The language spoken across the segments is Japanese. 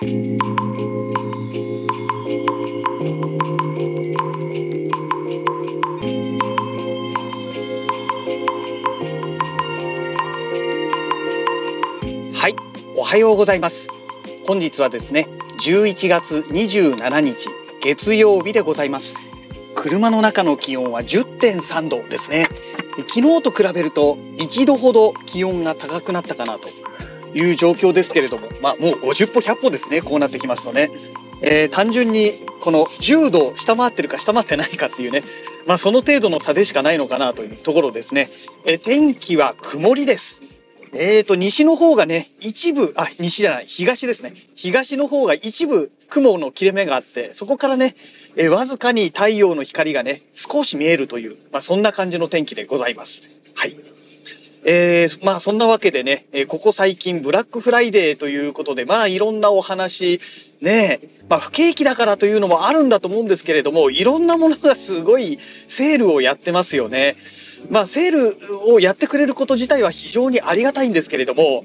はい、おはようございます。本日はですね、11月27日月曜日でございます。車の中の気温は10.3度ですね。昨日と比べると1度ほど気温が高くなったかなという状況ですけれども、まあもう50歩100歩ですね。こうなってきますとね、えー単純にこの10度下回ってるか下回ってないかっていうね、まあその程度の差でしかないのかなというところですね。えー天気は曇りです。えーと、西の方がね、一部、あ、西じゃない、東ですね。東の方が一部雲の切れ目があって、そこからね、えわずかに太陽の光がね、少し見えるという、まあそんな感じの天気でございます。はい。えー、まあそんなわけでね、えここ最近ブラックフライデーということで、まあいろんなお話、ねえ、まあ不景気だからというのもあるんだと思うんですけれども、いろんなものがすごいセールをやってますよね。まあセールをやってくれること自体は非常にありがたいんですけれども、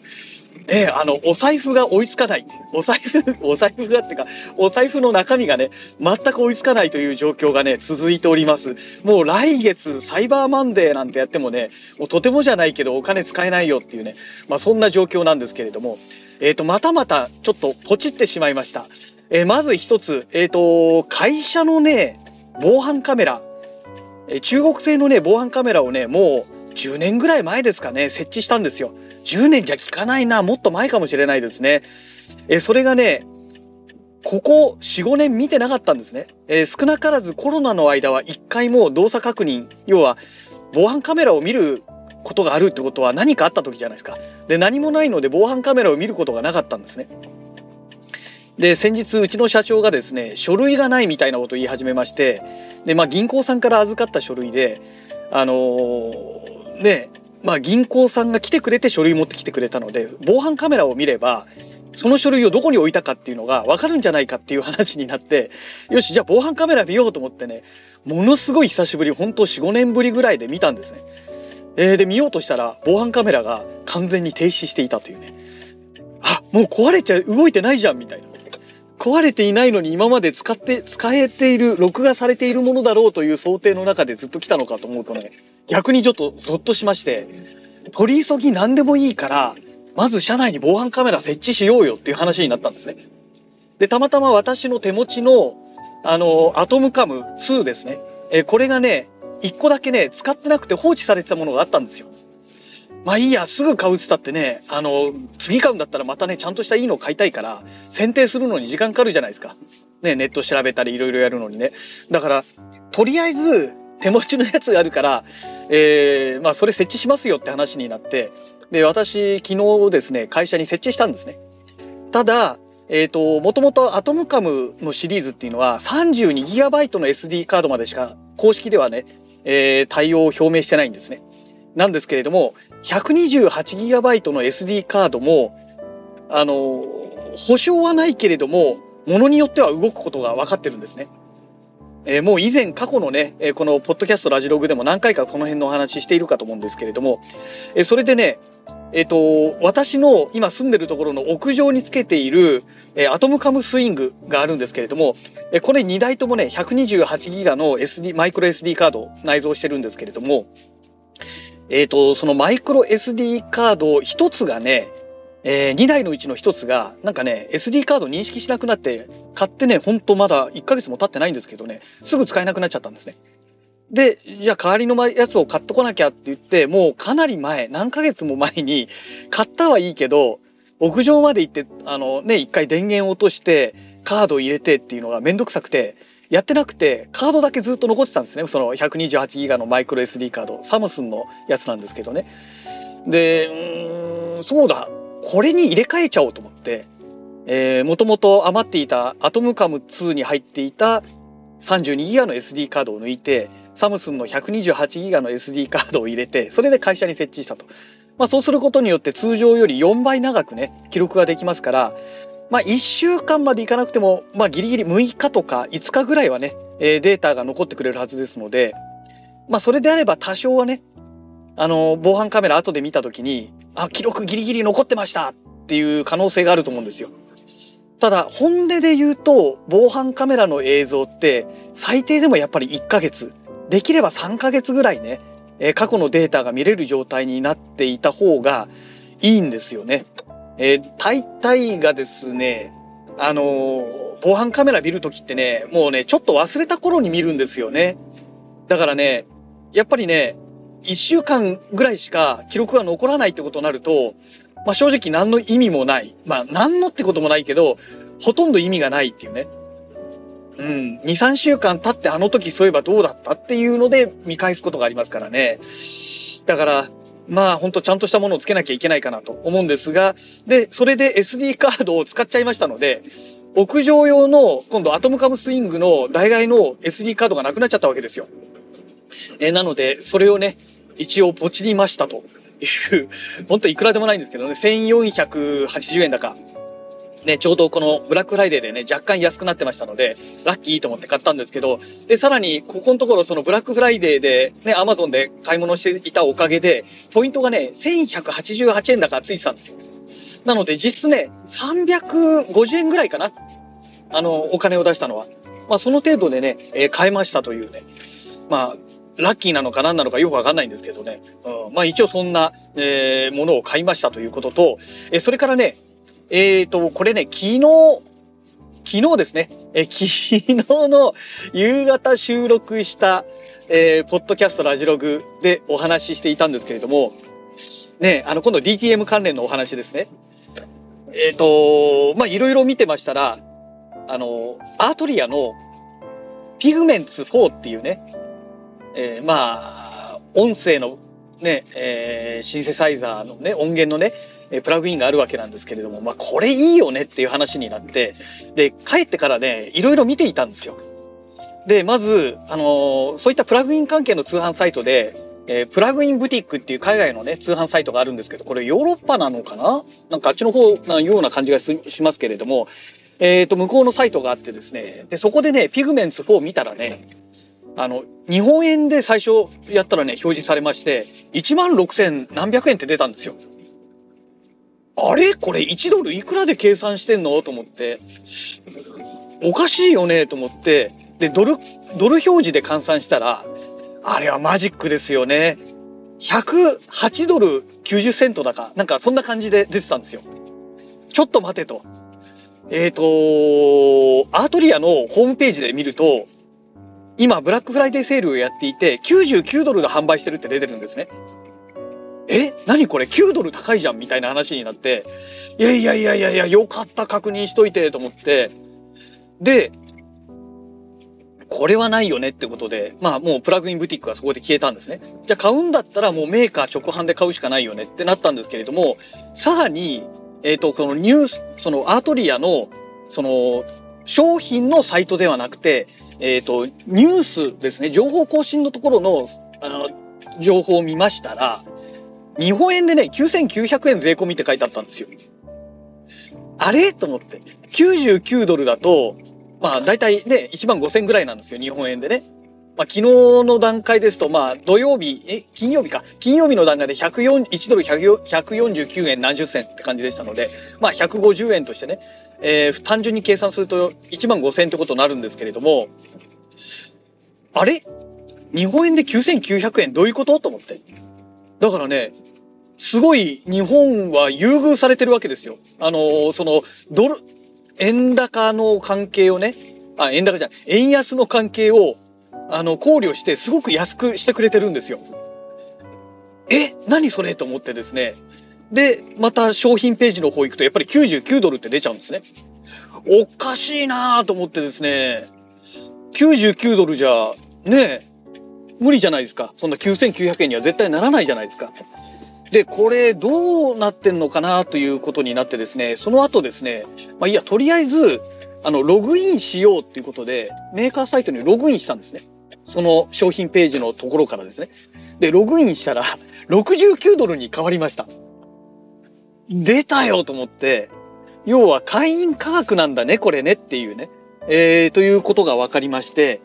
ね、あの、お財布が追いつかない。お財布、お財布がってか、お財布の中身がね、全く追いつかないという状況がね、続いております。もう来月、サイバーマンデーなんてやってもね、もうとてもじゃないけどお金使えないよっていうね、まあそんな状況なんですけれども、えっ、と、またまたちょっとポチってしまいました。えーまず一つ、えっ、と、会社のね、防犯カメラ、え中国製のね、防犯カメラをね、もう10年ぐらい前ですかね、設置したんですよ。10年じゃ効かないな、もっと前かもしれないですね。えそれがね、ここ4、5年見てなかったんですね。えー少なからずコロナの間は一回も動作確認、要は防犯カメラを見ることがあるってことは何かあった時じゃないですか。で、何もないので防犯カメラを見ることがなかったんですね。で、先日うちの社長がですね、書類がないみたいなことを言い始めまして、で、まあ銀行さんから預かった書類で、あのーね、まあ銀行さんが来てくれて書類持ってきてくれたので、防犯カメラを見れば、その書類をどこに置いたかっていうのが分かるんじゃないかっていう話になって、よし、じゃあ防犯カメラ見ようと思ってね、ものすごい久しぶり、本当4、5年ぶりぐらいで見たんですね。えーで、見ようとしたら、防犯カメラが完全に停止していたというね。あ、もう壊れちゃう、動いてないじゃん、みたいな。壊れていないのに今まで使って、使えている、録画されているものだろうという想定の中でずっと来たのかと思うとね、逆にちょっとゾッとしまして、取り急ぎ何でもいいから、まず車内に防犯カメラ設置しようよっていう話になったんですね。で、たまたま私の手持ちの、あの、アトムカム2ですね。えこれがね、一個だけね、使ってなくて放置されてたものがあったんですよ。まあいいや、すぐ買うっつったってね、あの、次買うんだったらまたね、ちゃんとしたいいの買いたいから、選定するのに時間かかるじゃないですか。ね、ネット調べたりいろいろやるのにね。だから、とりあえず、手持ちのやつがあるから、えーまあそれ設置しますよって話になって、で、私、昨日ですね、会社に設置したんですね。ただ、えっ、と、もともとアトムカムのシリーズっていうのは 32GB の SD カードまでしか公式ではね、えー対応を表明してないんですね。なんですけれども、128GB の SD カードも、あの、保証はないけれども、ものによっては動くことが分かってるんですね。えーもう以前過去のね、えーこのポッドキャストラジログでも何回かこの辺のお話ししているかと思うんですけれども、えーそれでね、えっ、と、私の今住んでるところの屋上につけている、えアトムカムスイングがあるんですけれども、えこれ2台ともね、128ギガの SD、マイクロ SD カードを内蔵してるんですけれども、えっ、と、そのマイクロ SD カード1つがね、え2台のうちの1つが、なんかね、SD カード認識しなくなって、買ってね、ほんとまだ1ヶ月も経ってないんですけどね、すぐ使えなくなっちゃったんですね。で、じゃあ代わりのやつを買ってこなきゃって言って、もうかなり前、何ヶ月も前に、買ったはいいけど、屋上まで行って、あのね、一回電源を落として、カード入れてっていうのがめんどくさくて、やってなくて、カードだけずっと残ってたんですね。その128ギガのマイクロ SD カード。サムスンのやつなんですけどね。で、うん、そうだ、これに入れ替えちゃおうと思って、もともと余っていたアトムカム2に入っていた32ギガの SD カードを抜いて、サムスンの128ギガの SD カードを入れて、それで会社に設置したと。まあそうすることによって通常より4倍長くね、記録ができますから、まあ1週間までいかなくても、まあギリギリ6日とか5日ぐらいはね、えーデータが残ってくれるはずですので、まあそれであれば多少はね、あの、防犯カメラ後で見たときに、あ、記録ギリギリ残ってましたっていう可能性があると思うんですよ。ただ本音で言うと防犯カメラの映像って最低でもやっぱり1ヶ月できれば3ヶ月ぐらいね、え、過去のデータが見れる状態になっていた方がいいんですよね。えー、大体がですねあのー、防犯カメラ見るときってねもうねちょっと忘れた頃に見るんですよね。だからねやっぱりね1週間ぐらいしか記録が残らないってことになるとまあ、正直何の意味もない。まあ、何のってこともないけど、ほとんど意味がないっていうね。うん。2、3週間経ってあの時そういえばどうだったっていうので見返すことがありますからね。だから、まあ、ほんとちゃんとしたものをつけなきゃいけないかなと思うんですが、で、それで SD カードを使っちゃいましたので、屋上用の今度アトムカムスイングの代替の SD カードがなくなっちゃったわけですよ。え、なので、それをね、一応ポチりましたという、本当いくらでもないんですけどね、1480円だか。ね、ちょうどこのブラックフライデーでね、若干安くなってましたので、ラッキーと思って買ったんですけど、で、さらに、ここのところ、そのブラックフライデーで、ね、アマゾンで買い物していたおかげで、ポイントがね、1188円だからついてたんですよ。なので、実質ね、350円ぐらいかな。あの、お金を出したのは。まあ、その程度でね、えー、買えましたというね。まあ、ラッキーなのか何なのかよくわかんないんですけどね。うん、まあ一応そんな、えー、ものを買いましたということと、えー、それからね、えっ、ー、と、これね、昨日、昨日ですね、え、昨日の夕方収録した、えー、ポッドキャストラジログでお話ししていたんですけれども、ね、あの、今度 DTM 関連のお話ですね。えっ、ー、と、まいろいろ見てましたら、あの、アートリアのピグメンツ4っていうね、えー、まあ、音声のね、えー、シンセサイザーのね、音源のね、えプラグインがあるわけなんですけれども、まあ、これいいよねっていう話になって、で、帰ってからね、いろいろ見ていたんですよ。で、まず、あのー、そういったプラグイン関係の通販サイトで、えー、プラグインブティックっていう海外のね、通販サイトがあるんですけど、これヨーロッパなのかな？なんかあっちの方なような感じがしますけれども、えっ、ー、と、向こうのサイトがあってですね、で、そこでね、ピグメンツ4見たらね、あの、日本円で最初やったらね、表示されまして、1万6000何百円って出たんですよ。あれ？これ1ドルいくらで計算してんの？と思って、おかしいよね？と思って、で、ドル、ドル表示で換算したら、あれはマジックですよね。108ドル90セントだか、なんかそんな感じで出てたんですよ。ちょっと待てと。えっ、ー、と、アートリアのホームページで見ると、今ブラックフライデーセールをやっていて99ドルで販売してるって出てるんですね。え何これ9ドル高いじゃんみたいな話になっていやいやいやいやいやよかった確認しといてと思って。でこれはないよねってことでまあもうプラグインブティックはそこで消えたんですね。じゃあ買うんだったらもうメーカー直販で買うしかないよねってなったんですけれどもさらにえっ、ー、とこのニュースそのアートリアのその商品のサイトではなくてえっ、ー、と、ニュースですね、情報更新のところの、あの、情報を見ましたら、日本円でね、9900円税込みって書いてあったんですよ。あれ？と思って。99ドルだと、まあ大体ね、1万5000ぐらいなんですよ、日本円でね。まあ昨日の段階ですと、まあ土曜日、え、金曜日か。金曜日の段階で104 1ドル149円何十銭って感じでしたので、まあ150円としてね、えー、単純に計算すると1万5000円ってことになるんですけれども、あれ？日本円で9900円どういうこと？と思って。だからね、すごい日本は優遇されてるわけですよ。あのその、ドル、円高の関係をね、あ、円高じゃない、円安の関係を、あの、考慮してすごく安くしてくれてるんですよ。え何それと思ってですね。で、また商品ページの方行くとやっぱり99ドルって出ちゃうんですね。おかしいなぁと思ってですね。99ドルじゃ、ねえ無理じゃないですか。そんな9900円には絶対ならないじゃないですか。で、これどうなってんのかなということになってですね、その後ですね、まあいいや、とりあえず、あの、ログインしようっていうことで、メーカーサイトにログインしたんですね。その商品ページのところからですね。で、ログインしたら、69ドルに変わりました。出たよと思って、要は会員価格なんだね、これねっていうね。えー、ということが分かりまして、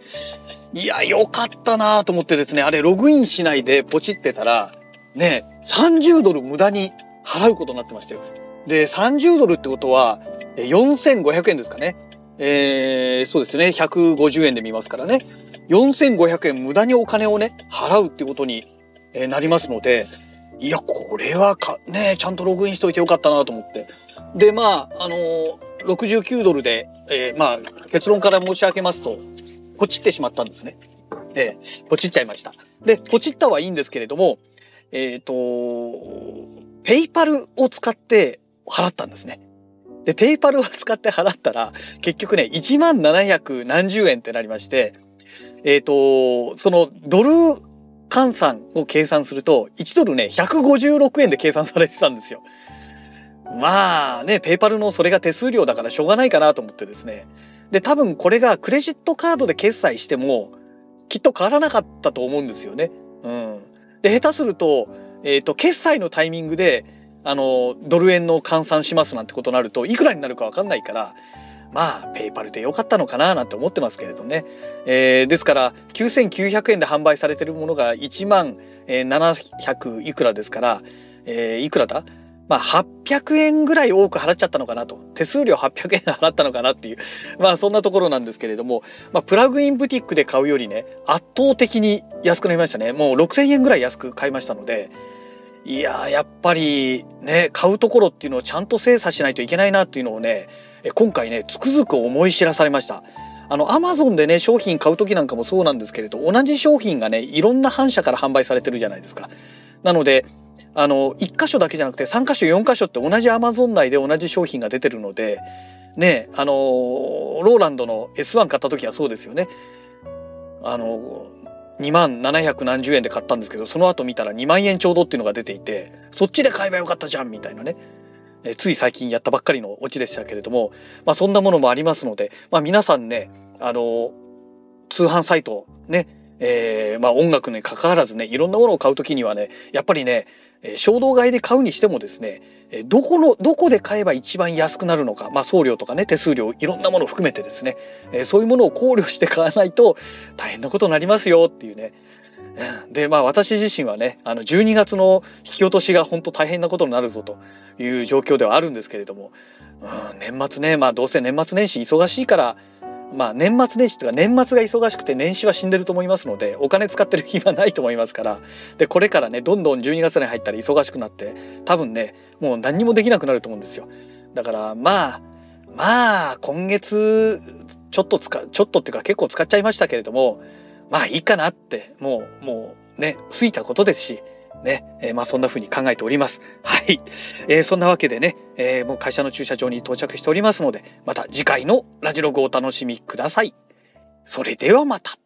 いや、よかったなと思ってですね、あれログインしないでポチってたら、ね、30ドル無駄に払うことになってましたよ。で、30ドルってことは、4500円ですかね。えー、そうですね。150円で見ますからね。4500円無駄にお金をね、払うってことになりますので、いや、これはか、ね、ちゃんとログインしといてよかったなと思って。で、まあ、あのー、69ドルで、えー、まあ、結論から申し上げますと、ポチってしまったんですね。えー、ポチっちゃいました。で、ポチったはいいんですけれども、えっ、ー、と、ペイパルを使って払ったんですね。で、ペイパルを使って払ったら、結局ね、1万700何十円ってなりまして、えっ、ー、と、そのドル換算を計算すると、1ドルね、156円で計算されてたんですよ。まあね、ペイパルのそれが手数料だからしょうがないかなと思ってですね。で、多分これがクレジットカードで決済しても、きっと変わらなかったと思うんですよね。うん。で、下手すると、えっ、ー、と、決済のタイミングで、あの、ドル円の換算しますなんてことになると、いくらになるかわかんないから、まあ、ペイパルでよかったのかななんて思ってますけれどね。えー、ですから、9900円で販売されてるものが1万700いくらですから、えー、いくらだ？まあ、800円ぐらい多く払っちゃったのかなと。手数料800円払ったのかなっていう。まあ、そんなところなんですけれども、まあ、プラグインブティックで買うよりね、圧倒的に安くなりましたね。もう6000円ぐらい安く買いましたので、いややっぱりね、買うところっていうのをちゃんと精査しないといけないなっていうのをね、今回ね、つくづく思い知らされました。あの、アマゾンでね、商品買う時なんかもそうなんですけれど、同じ商品がね、いろんな反社から販売されてるじゃないですか。なので、あの1箇所だけじゃなくて3箇所4箇所って同じアマゾン内で同じ商品が出てるのでねあのローランドの S1 買った時はそうですよね。あの2万700何十円で買ったんですけどその後見たら2万円ちょうどっていうのが出ていてそっちで買えばよかったじゃんみたいなね。えつい最近やったばっかりのオチでしたけれども、まあ、そんなものもありますので、まあ、皆さんねあの通販サイトねえー、まあ音楽に関わらずね、いろんなものを買うときにはね、やっぱりね、衝動買いで買うにしてもですね、どこの、どこで買えば一番安くなるのか、まあ送料とかね、手数料、いろんなものを含めてですね、そういうものを考慮して買わないと大変なことになりますよっていうね。で、まあ私自身はね、あの12月の引き落としが本当大変なことになるぞという状況ではあるんですけれども、うん、年末ね、まあどうせ年末年始忙しいから、まあ年末年始というか年末が忙しくて年始は死んでると思いますのでお金使ってる暇ないと思いますからでこれからねどんどん12月に入ったら忙しくなって多分ねもう何にもできなくなると思うんですよ。だからまあまあ今月ちょっと使ちょっとっていうか結構使っちゃいましたけれどもまあいいかなってもうもうね過ぎたことですしね、えー、まあそんな風に考えております。はい。えー、そんなわけでね、えー、もう会社の駐車場に到着しておりますので、また次回のラジログをお楽しみください。それではまた。